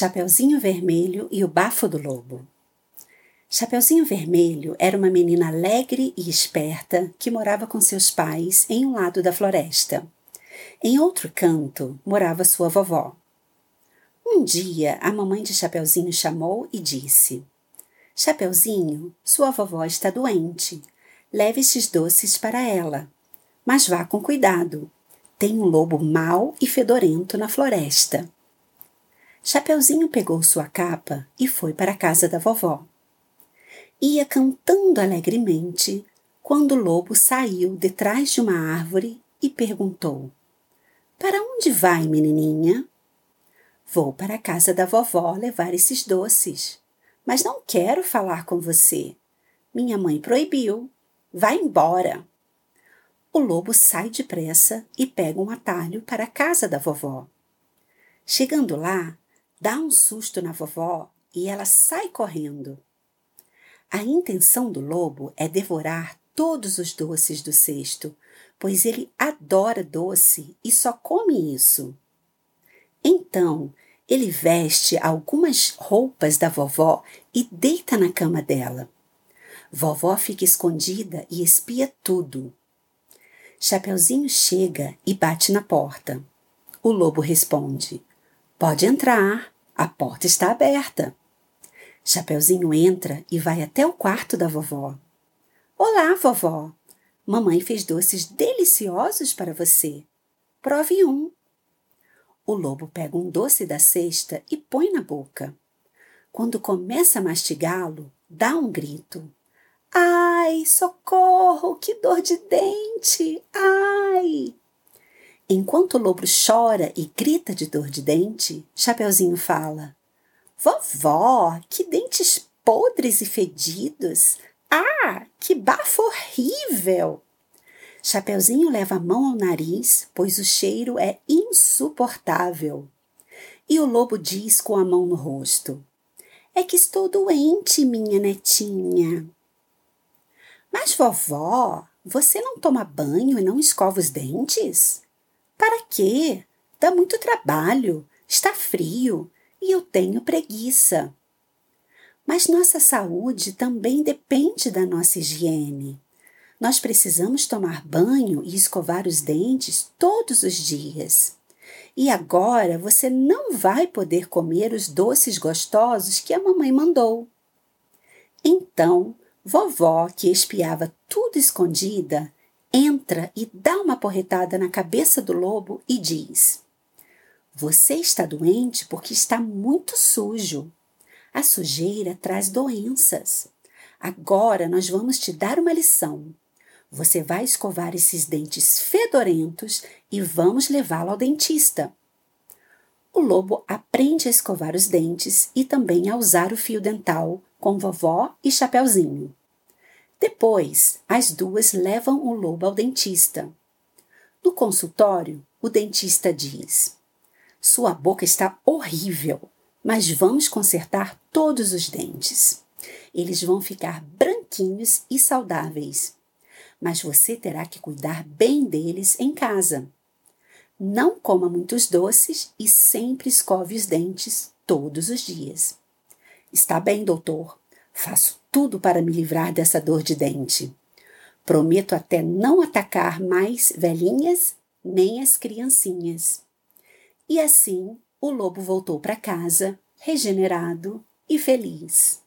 Chapeuzinho Vermelho e o Bafo do Lobo. Chapeuzinho Vermelho era uma menina alegre e esperta que morava com seus pais em um lado da floresta. Em outro canto morava sua vovó. Um dia, a mamãe de Chapeuzinho chamou e disse: Chapeuzinho, sua vovó está doente. Leve estes doces para ela. Mas vá com cuidado. Tem um lobo mau e fedorento na floresta. Chapeuzinho pegou sua capa e foi para a casa da vovó. Ia cantando alegremente quando o lobo saiu detrás de uma árvore e perguntou: Para onde vai, menininha? Vou para a casa da vovó levar esses doces, mas não quero falar com você. Minha mãe proibiu. Vá embora. O lobo sai depressa e pega um atalho para a casa da vovó. Chegando lá, dá um susto na vovó e ela sai correndo. A intenção do lobo é devorar todos os doces do cesto, pois ele adora doce e só come isso. Então, ele veste algumas roupas da vovó e deita na cama dela. Vovó fica escondida e espia tudo. Chapeuzinho chega e bate na porta. O lobo responde: Pode entrar, a porta está aberta. Chapeuzinho entra e vai até o quarto da vovó. Olá, vovó. Mamãe fez doces deliciosos para você. Prove um. O lobo pega um doce da cesta e põe na boca. Quando começa a mastigá-lo, dá um grito. Ai, socorro, que dor de dente! Ai! Enquanto o lobo chora e grita de dor de dente, Chapeuzinho fala: Vovó, que dentes podres e fedidos! Ah, que bafo horrível! Chapeuzinho leva a mão ao nariz, pois o cheiro é insuportável. E o lobo diz com a mão no rosto: É que estou doente, minha netinha. Mas, vovó, você não toma banho e não escova os dentes? Para quê? Dá muito trabalho, está frio e eu tenho preguiça. Mas nossa saúde também depende da nossa higiene. Nós precisamos tomar banho e escovar os dentes todos os dias. E agora você não vai poder comer os doces gostosos que a mamãe mandou. Então, vovó, que espiava tudo escondida, entra e dá uma porretada na cabeça do lobo e diz: Você está doente porque está muito sujo. A sujeira traz doenças. Agora nós vamos te dar uma lição. Você vai escovar esses dentes fedorentos e vamos levá-lo ao dentista. O lobo aprende a escovar os dentes e também a usar o fio dental com vovó e chapeuzinho. Depois, as duas levam o lobo ao dentista. No consultório, o dentista diz: Sua boca está horrível, mas vamos consertar todos os dentes. Eles vão ficar branquinhos e saudáveis. Mas você terá que cuidar bem deles em casa. Não coma muitos doces e sempre escove os dentes todos os dias. Está bem, doutor, Faço tudo para me livrar dessa dor de dente. Prometo até não atacar mais velhinhas nem as criancinhas. E assim o lobo voltou para casa, regenerado e feliz.